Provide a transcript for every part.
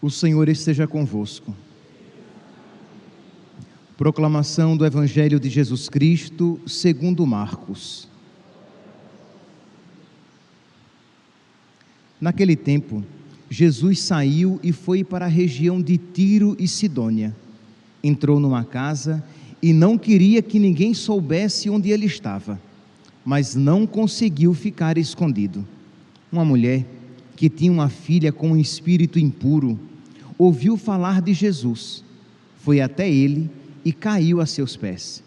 O Senhor esteja convosco. Proclamação do Evangelho de Jesus Cristo, segundo Marcos. Naquele tempo, Jesus saiu e foi para a região de Tiro e Sidônia. Entrou numa casa e não queria que ninguém soubesse onde ele estava, mas não conseguiu ficar escondido. Uma mulher que tinha uma filha com um espírito impuro, ouviu falar de Jesus, foi até ele e caiu a seus pés.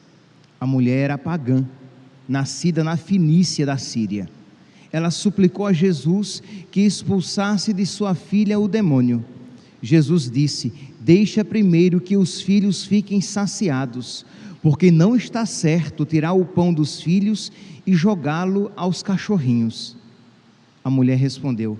A mulher era pagã, nascida na Finícia da Síria. Ela suplicou a Jesus que expulsasse de sua filha o demônio. Jesus disse: Deixa primeiro que os filhos fiquem saciados, porque não está certo tirar o pão dos filhos e jogá-lo aos cachorrinhos. A mulher respondeu: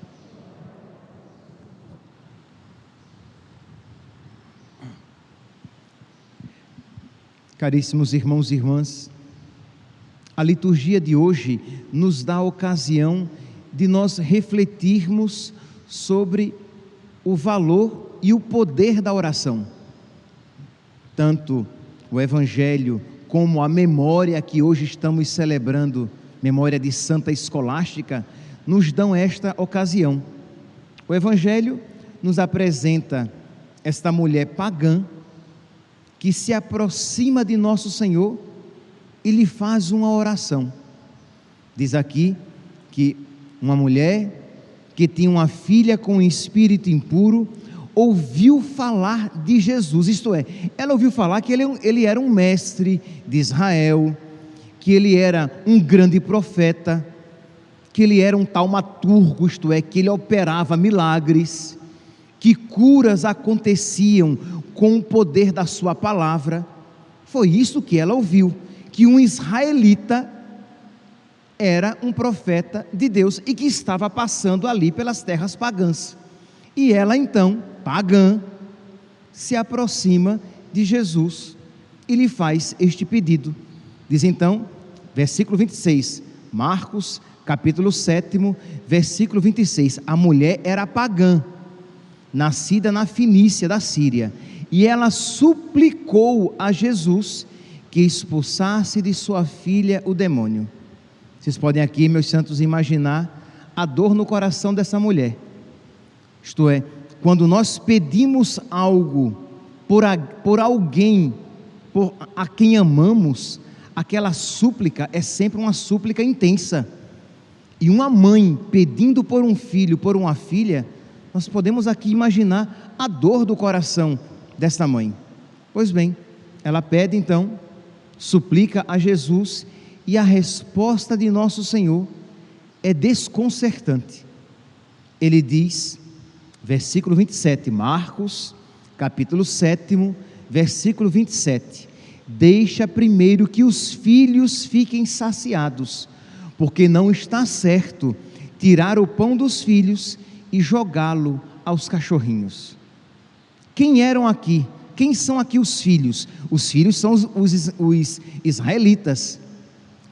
Caríssimos irmãos e irmãs, a liturgia de hoje nos dá a ocasião de nós refletirmos sobre o valor e o poder da oração. Tanto o Evangelho como a memória que hoje estamos celebrando, memória de Santa Escolástica, nos dão esta ocasião. O Evangelho nos apresenta esta mulher pagã que se aproxima de nosso Senhor e lhe faz uma oração. Diz aqui que uma mulher que tinha uma filha com um espírito impuro ouviu falar de Jesus, isto é, ela ouviu falar que ele, ele era um mestre de Israel, que ele era um grande profeta, que ele era um taumaturgo, isto é, que ele operava milagres, que curas aconteciam com o poder da sua palavra. Foi isso que ela ouviu, que um israelita era um profeta de Deus e que estava passando ali pelas terras pagãs. E ela então, pagã, se aproxima de Jesus e lhe faz este pedido. Diz então, versículo 26, Marcos, capítulo 7, versículo 26. A mulher era pagã, nascida na Finícia da Síria e ela suplicou a Jesus que expulsasse de sua filha o demônio. Vocês podem aqui, meus santos, imaginar a dor no coração dessa mulher. Isto é, quando nós pedimos algo por, a, por alguém por, a quem amamos, aquela súplica é sempre uma súplica intensa. E uma mãe pedindo por um filho, por uma filha, nós podemos aqui imaginar a dor do coração desta mãe. Pois bem, ela pede então, suplica a Jesus e a resposta de nosso Senhor é desconcertante. Ele diz, versículo 27, Marcos, capítulo 7, versículo 27. Deixa primeiro que os filhos fiquem saciados, porque não está certo tirar o pão dos filhos e jogá-lo aos cachorrinhos. Quem eram aqui? Quem são aqui os filhos? Os filhos são os, os, os israelitas.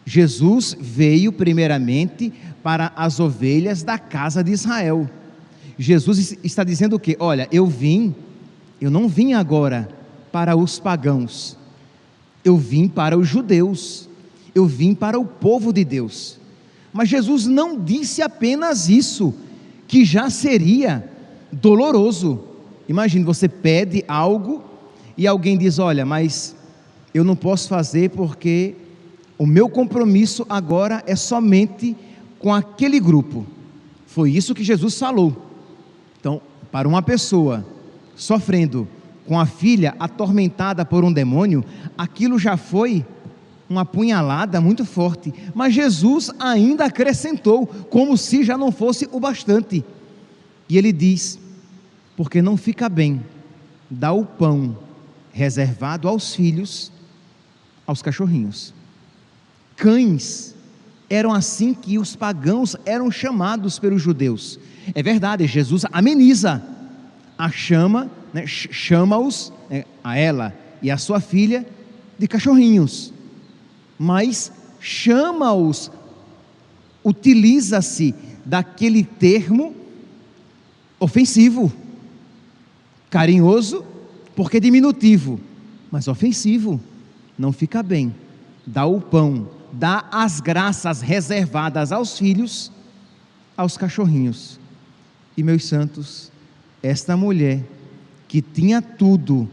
Jesus veio primeiramente para as ovelhas da casa de Israel. Jesus está dizendo o que? Olha, eu vim, eu não vim agora para os pagãos, eu vim para os judeus, eu vim para o povo de Deus. Mas Jesus não disse apenas isso, que já seria doloroso. Imagine, você pede algo e alguém diz: Olha, mas eu não posso fazer porque o meu compromisso agora é somente com aquele grupo. Foi isso que Jesus falou. Então, para uma pessoa sofrendo com a filha atormentada por um demônio, aquilo já foi uma punhalada muito forte. Mas Jesus ainda acrescentou, como se já não fosse o bastante. E ele diz: porque não fica bem dá o pão reservado aos filhos, aos cachorrinhos. Cães eram assim que os pagãos eram chamados pelos judeus. É verdade, Jesus ameniza a chama, né, chama-os, né, a ela e a sua filha, de cachorrinhos, mas chama-os, utiliza-se daquele termo ofensivo, carinhoso, porque é diminutivo, mas ofensivo, não fica bem. Dá o pão, dá as graças reservadas aos filhos, aos cachorrinhos. E meus santos, esta mulher que tinha tudo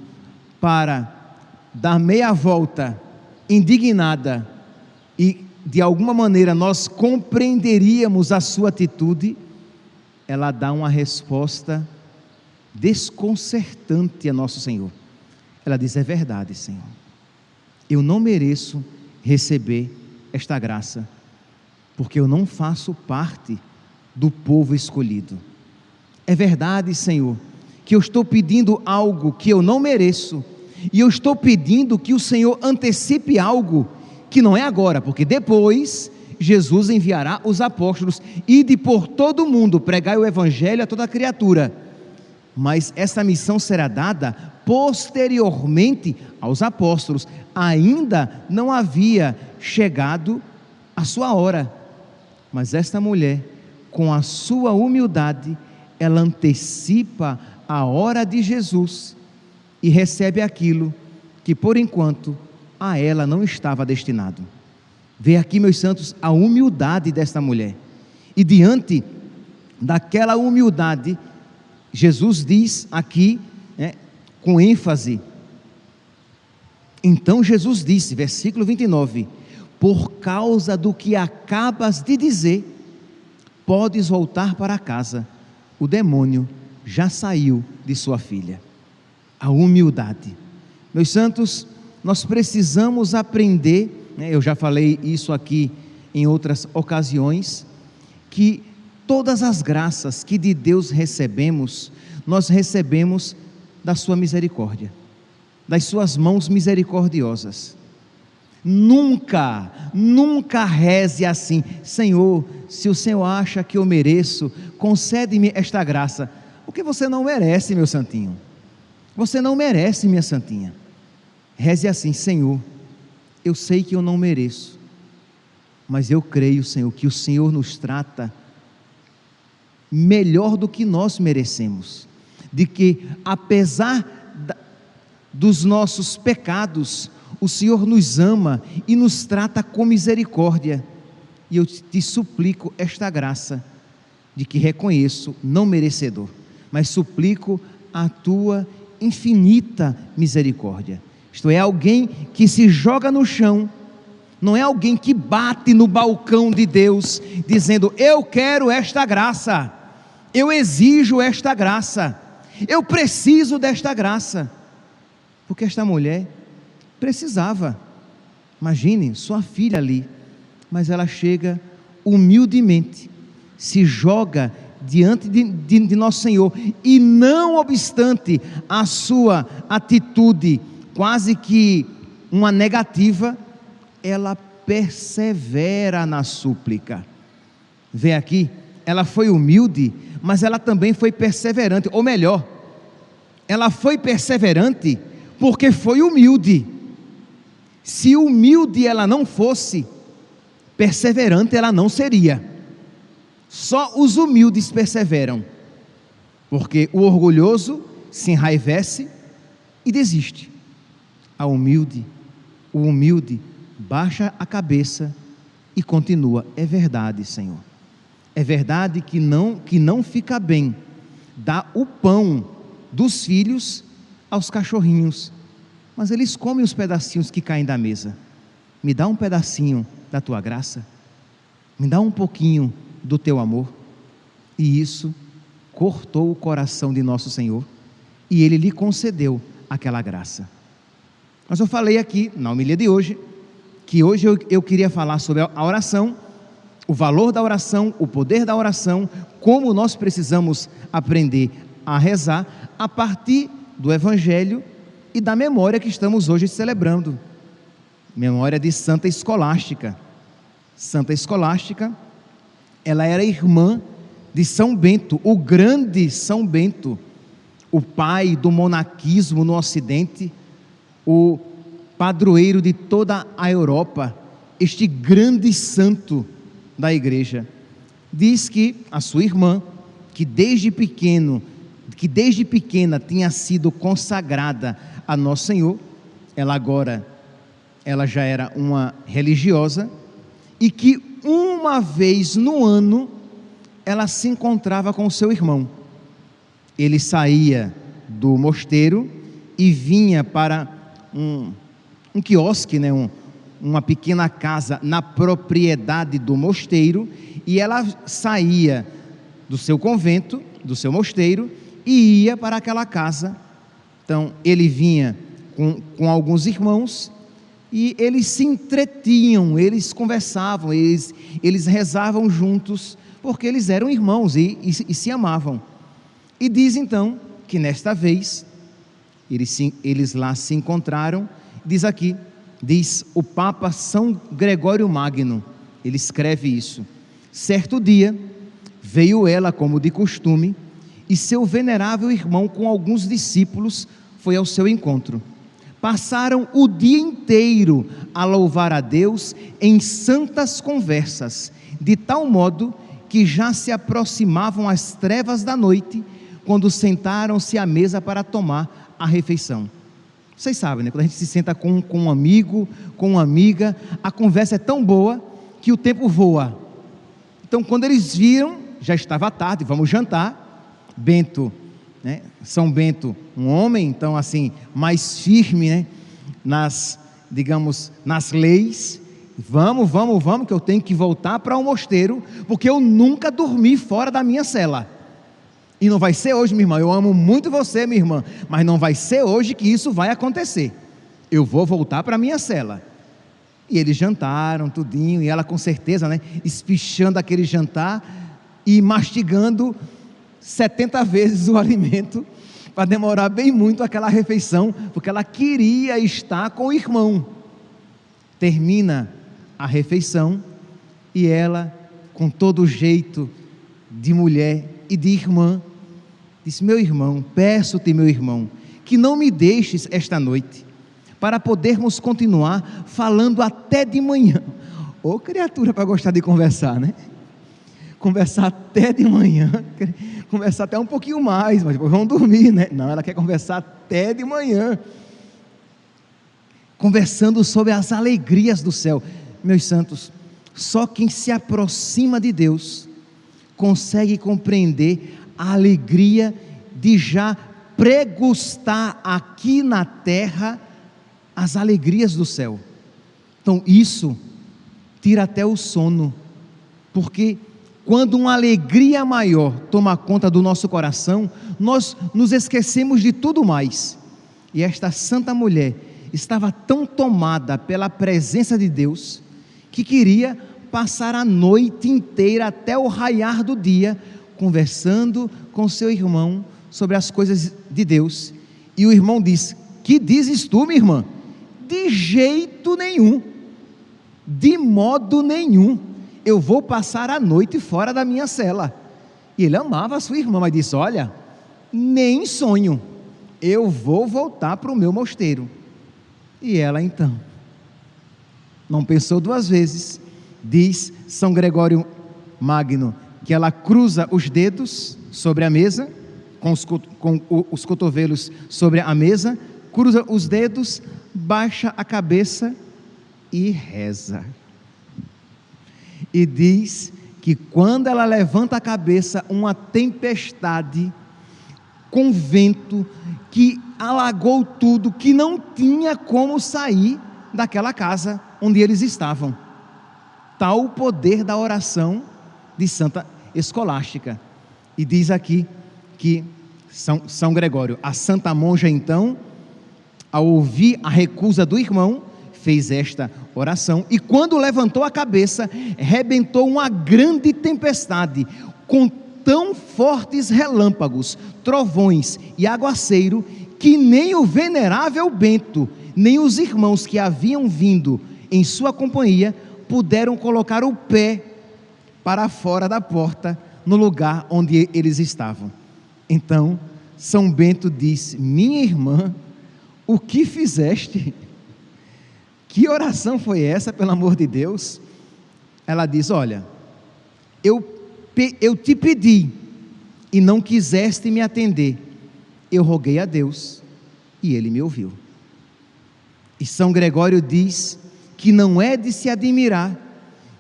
para dar meia volta, indignada, e de alguma maneira nós compreenderíamos a sua atitude, ela dá uma resposta desconcertante a nosso Senhor. Ela diz: É verdade, Senhor, eu não mereço receber esta graça, porque eu não faço parte do povo escolhido. É verdade, Senhor, que eu estou pedindo algo que eu não mereço, e eu estou pedindo que o Senhor antecipe algo que não é agora, porque depois Jesus enviará os apóstolos e de por todo o mundo pregar o evangelho a toda criatura. Mas essa missão será dada posteriormente aos apóstolos. Ainda não havia chegado a sua hora. Mas esta mulher, com a sua humildade, ela antecipa a hora de Jesus e recebe aquilo que por enquanto a ela não estava destinado. Vê aqui, meus santos, a humildade desta mulher. E diante daquela humildade, Jesus diz aqui, né, com ênfase. Então Jesus disse, versículo 29, por causa do que acabas de dizer, podes voltar para casa, o demônio já saiu de sua filha. A humildade. Meus santos, nós precisamos aprender, né, eu já falei isso aqui em outras ocasiões, que todas as graças que de Deus recebemos, nós recebemos da Sua misericórdia, das Suas mãos misericordiosas. Nunca, nunca reze assim, Senhor, se o Senhor acha que eu mereço, concede-me esta graça, porque você não merece, meu santinho. Você não merece, minha santinha. Reze assim, Senhor, eu sei que eu não mereço, mas eu creio, Senhor, que o Senhor nos trata melhor do que nós merecemos, de que apesar dos nossos pecados, o Senhor nos ama e nos trata com misericórdia. E eu te suplico esta graça de que reconheço não merecedor, mas suplico a tua infinita misericórdia. Isto é, alguém que se joga no chão, não é alguém que bate no balcão de Deus, dizendo: Eu quero esta graça, eu exijo esta graça, eu preciso desta graça. Porque esta mulher precisava. Imagine sua filha ali, mas ela chega humildemente, se joga diante de, de, de, nosso Senhor, e não obstante a sua atitude quase que uma negativa, ela persevera na súplica. Vê aqui, ela foi humilde, mas ela também foi perseverante, ou melhor, ela foi perseverante porque foi humilde. Se humilde ela não fosse, perseverante ela não seria. Só os humildes perseveram, porque o orgulhoso se enraivece e desiste. A humilde, o humilde baixa a cabeça e continua: é verdade, Senhor. É verdade que não que não fica bem dar o pão dos filhos aos cachorrinhos, mas eles comem os pedacinhos que caem da mesa. Me dá um pedacinho da tua graça. Me dá um pouquinho do teu amor. E isso cortou o coração de nosso Senhor e ele lhe concedeu aquela graça. Mas eu falei aqui, na homilia de hoje, que hoje eu, eu queria falar sobre a oração o valor da oração, o poder da oração, como nós precisamos aprender a rezar a partir do Evangelho e da memória que estamos hoje celebrando. Memória de Santa Escolástica. Santa Escolástica, ela era irmã de São Bento, o grande São Bento, o pai do monaquismo no Ocidente, o padroeiro de toda a Europa, este grande santo da igreja. Diz que a sua irmã, que desde pequeno, que desde pequena tinha sido consagrada a Nosso Senhor, ela agora ela já era uma religiosa e que uma vez no ano ela se encontrava com seu irmão. Ele saía do mosteiro e vinha para um, um quiosque, né, um, uma pequena casa na propriedade do mosteiro, e ela saía do seu convento, do seu mosteiro, e ia para aquela casa. Então, ele vinha com, com alguns irmãos e eles se entretinham, eles conversavam, eles, eles rezavam juntos, porque eles eram irmãos e, e, e se amavam. E diz então que nesta vez eles, eles lá se encontraram, diz aqui, diz o Papa São Gregório Magno, ele escreve isso. Certo dia, veio ela, como de costume, e seu venerável irmão, com alguns discípulos, foi ao seu encontro. Passaram o dia inteiro a louvar a Deus em santas conversas, de tal modo que já se aproximavam as trevas da noite, quando sentaram-se à mesa para tomar a refeição. Vocês sabem, né? Quando a gente se senta com, com um amigo, com uma amiga, a conversa é tão boa que o tempo voa. Então, quando eles viram, já estava tarde, vamos jantar. Bento, né? São Bento, um homem, então, assim, mais firme, né? Nas, digamos, nas leis, Vamos, vamos, vamos, que eu tenho que voltar para o um mosteiro, porque eu nunca dormi fora da minha cela. E não vai ser hoje, minha irmã. Eu amo muito você, minha irmã, mas não vai ser hoje que isso vai acontecer. Eu vou voltar para a minha cela. E eles jantaram, tudinho, e ela com certeza, né, espichando aquele jantar e mastigando 70 vezes o alimento para demorar bem muito aquela refeição, porque ela queria estar com o irmão. Termina a refeição e ela, com todo o jeito de mulher e de irmã, disse: Meu irmão, peço-te, meu irmão, que não me deixes esta noite, para podermos continuar falando até de manhã. Ô criatura para gostar de conversar, né? Conversar até de manhã, conversar até um pouquinho mais, mas depois vamos dormir, né? Não, ela quer conversar até de manhã, conversando sobre as alegrias do céu meus santos, só quem se aproxima de Deus consegue compreender a alegria de já pregustar aqui na terra as alegrias do céu. Então, isso tira até o sono, porque quando uma alegria maior toma conta do nosso coração, nós nos esquecemos de tudo mais. E esta santa mulher estava tão tomada pela presença de Deus, que queria passar a noite inteira até o raiar do dia conversando com seu irmão sobre as coisas de Deus. E o irmão disse: Que dizes tu, minha irmã? De jeito nenhum, de modo nenhum, eu vou passar a noite fora da minha cela. E ele amava a sua irmã, mas disse: Olha, nem sonho, eu vou voltar para o meu mosteiro. E ela então não pensou duas vezes, diz São Gregório Magno, que ela cruza os dedos sobre a mesa, com os, com os cotovelos sobre a mesa, cruza os dedos, baixa a cabeça e reza. E diz que quando ela levanta a cabeça, uma tempestade com vento que alagou tudo, que não tinha como sair daquela casa onde eles estavam. Tal o poder da oração de Santa Escolástica. E diz aqui que São, São Gregório, a santa monja então, ao ouvir a recusa do irmão, fez esta oração e quando levantou a cabeça, rebentou uma grande tempestade com tão fortes relâmpagos, trovões e aguaceiro que nem o venerável Bento, nem os irmãos que haviam vindo em sua companhia puderam colocar o pé para fora da porta, no lugar onde eles estavam. Então, São Bento disse: Minha irmã, o que fizeste? Que oração foi essa, pelo amor de Deus? Ela diz: Olha, eu, eu te pedi e não quiseste me atender. Eu roguei a Deus e ele me ouviu. E São Gregório diz que não é de se admirar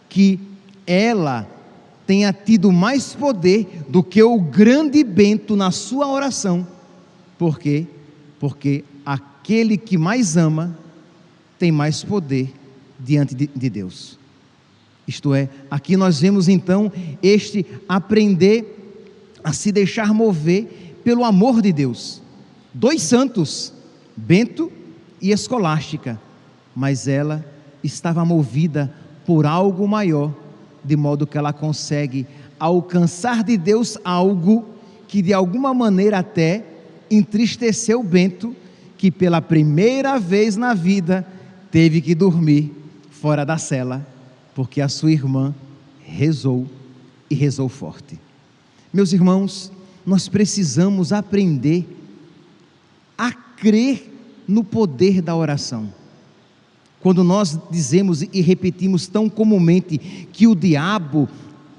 que ela tenha tido mais poder do que o grande Bento na sua oração. Por quê? Porque aquele que mais ama tem mais poder diante de, de Deus. Isto é, aqui nós vemos então este aprender a se deixar mover pelo amor de Deus. Dois santos, Bento e Escolástica, mas ela estava movida por algo maior, de modo que ela consegue alcançar de Deus algo que de alguma maneira até entristeceu Bento, que pela primeira vez na vida teve que dormir fora da cela, porque a sua irmã rezou e rezou forte. Meus irmãos, nós precisamos aprender a crer no poder da oração. Quando nós dizemos e repetimos tão comumente que o diabo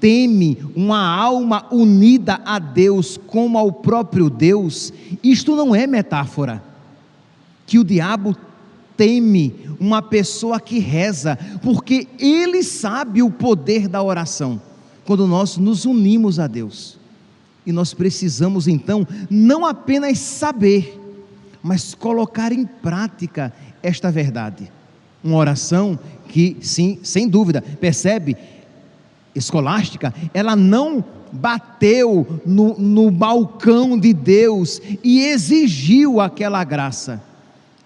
teme uma alma unida a Deus como ao próprio Deus, isto não é metáfora. Que o diabo teme uma pessoa que reza, porque ele sabe o poder da oração. Quando nós nos unimos a Deus. E nós precisamos então não apenas saber, mas colocar em prática esta verdade. Uma oração que, sim, sem dúvida, percebe, escolástica, ela não bateu no, no balcão de Deus e exigiu aquela graça.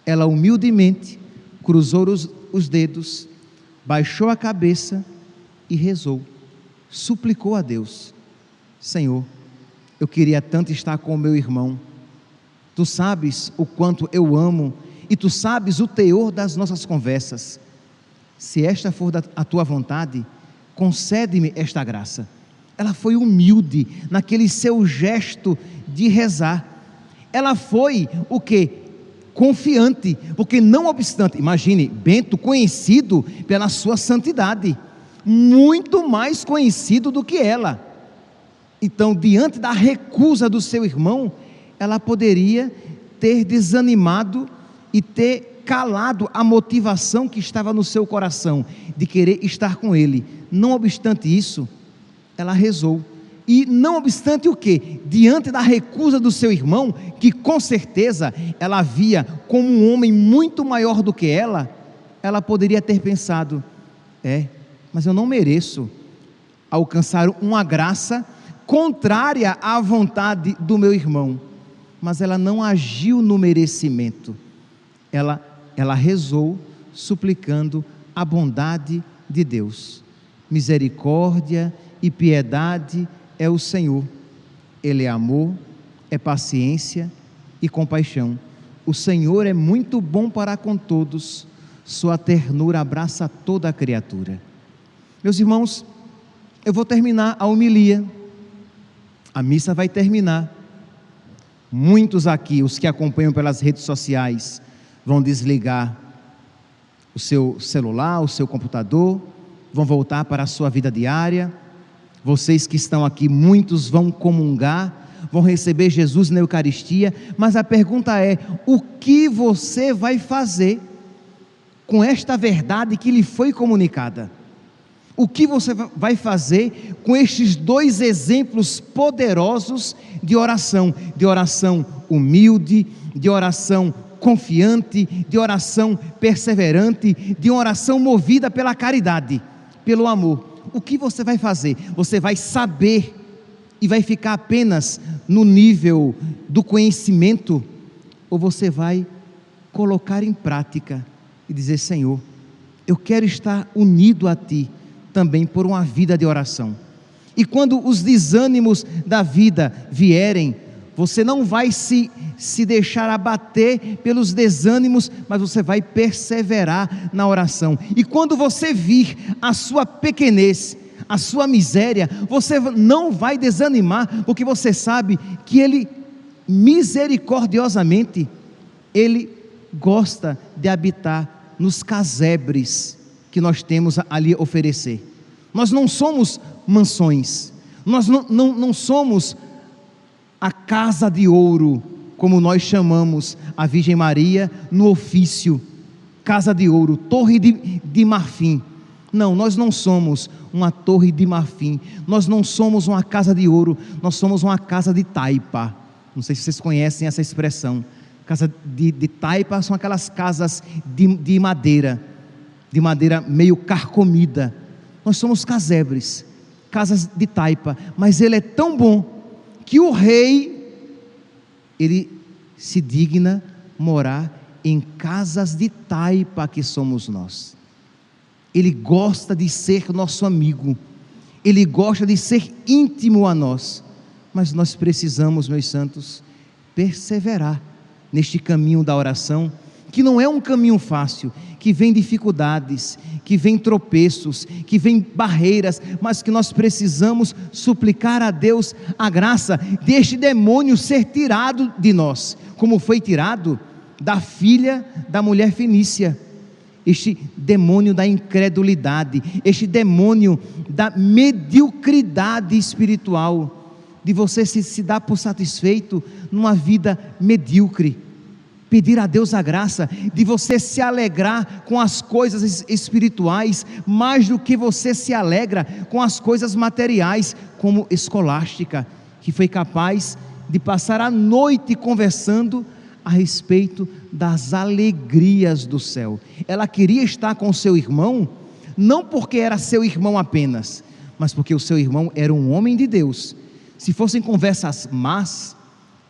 Ela humildemente cruzou os, os dedos, baixou a cabeça e rezou, suplicou a Deus: Senhor, eu queria tanto estar com o meu irmão. Tu sabes o quanto eu amo e tu sabes o teor das nossas conversas. Se esta for a tua vontade, concede-me esta graça. Ela foi humilde naquele seu gesto de rezar. Ela foi o que? Confiante, porque não obstante, imagine, Bento conhecido pela sua santidade, muito mais conhecido do que ela então, diante da recusa do seu irmão, ela poderia ter desanimado e ter calado a motivação que estava no seu coração de querer estar com ele. Não obstante isso, ela rezou. E não obstante o que, diante da recusa do seu irmão, que com certeza ela via como um homem muito maior do que ela, ela poderia ter pensado: é, mas eu não mereço alcançar uma graça contrária à vontade do meu irmão, mas ela não agiu no merecimento. Ela ela rezou suplicando a bondade de Deus. Misericórdia e piedade é o Senhor. Ele é amor, é paciência e compaixão. O Senhor é muito bom para com todos, sua ternura abraça toda a criatura. Meus irmãos, eu vou terminar a homilia a missa vai terminar. Muitos aqui, os que acompanham pelas redes sociais, vão desligar o seu celular, o seu computador, vão voltar para a sua vida diária. Vocês que estão aqui, muitos vão comungar, vão receber Jesus na Eucaristia, mas a pergunta é: o que você vai fazer com esta verdade que lhe foi comunicada? O que você vai fazer com estes dois exemplos poderosos de oração? De oração humilde, de oração confiante, de oração perseverante, de oração movida pela caridade, pelo amor. O que você vai fazer? Você vai saber e vai ficar apenas no nível do conhecimento? Ou você vai colocar em prática e dizer: Senhor, eu quero estar unido a Ti também por uma vida de oração. E quando os desânimos da vida vierem, Você não vai se, se deixar abater pelos desânimos, mas você vai perseverar na oração. E quando você vir a sua pequenez, a sua miséria, você não vai desanimar, porque você sabe que Ele misericordiosamente, Ele gosta de habitar nos casebres que nós temos ali oferecer. Nós não somos mansões, nós não, não, não somos a casa de ouro, como nós chamamos a Virgem Maria no ofício, casa de ouro, torre de, de marfim. Não, nós não somos uma torre de marfim, nós não somos uma casa de ouro, nós somos uma casa de taipa. Não sei se vocês conhecem essa expressão. Casa de, de taipa são aquelas casas de, de madeira, de madeira meio carcomida. Nós somos casebres, casas de taipa, mas ele é tão bom que o rei, ele se digna morar em casas de taipa que somos nós. Ele gosta de ser nosso amigo, ele gosta de ser íntimo a nós, mas nós precisamos, meus santos, perseverar neste caminho da oração, que não é um caminho fácil, que vem dificuldades, que vem tropeços, que vem barreiras, mas que nós precisamos suplicar a Deus a graça deste demônio ser tirado de nós, como foi tirado da filha da mulher fenícia. Este demônio da incredulidade, este demônio da mediocridade espiritual, de você se, se dar por satisfeito numa vida medíocre pedir a Deus a graça de você se alegrar com as coisas espirituais, mais do que você se alegra com as coisas materiais, como escolástica, que foi capaz de passar a noite conversando a respeito das alegrias do céu. Ela queria estar com seu irmão, não porque era seu irmão apenas, mas porque o seu irmão era um homem de Deus. Se fossem conversas más,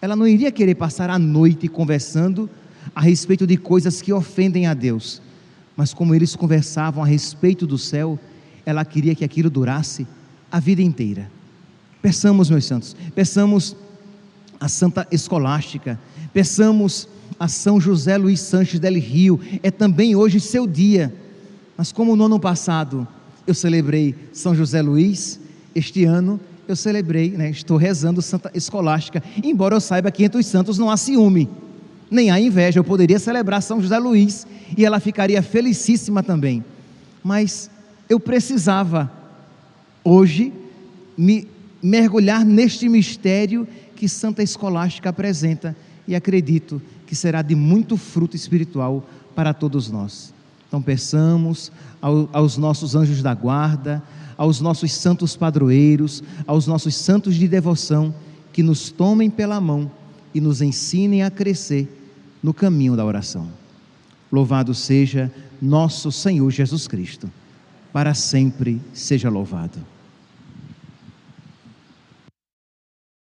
ela não iria querer passar a noite conversando a respeito de coisas que ofendem a Deus. Mas como eles conversavam a respeito do céu, ela queria que aquilo durasse a vida inteira. Peçamos, meus santos, peçamos a Santa Escolástica, peçamos a São José Luiz Sanches del Rio, é também hoje seu dia. Mas como no ano passado eu celebrei São José Luiz, este ano eu celebrei, né, estou rezando Santa Escolástica, embora eu saiba que entre os santos não há ciúme, nem há inveja. Eu poderia celebrar São José Luiz e ela ficaria felicíssima também. Mas eu precisava, hoje, me mergulhar neste mistério que Santa Escolástica apresenta e acredito que será de muito fruto espiritual para todos nós. Então, peçamos aos nossos anjos da guarda, aos nossos santos padroeiros, aos nossos santos de devoção, que nos tomem pela mão e nos ensinem a crescer no caminho da oração. Louvado seja nosso Senhor Jesus Cristo, para sempre seja louvado.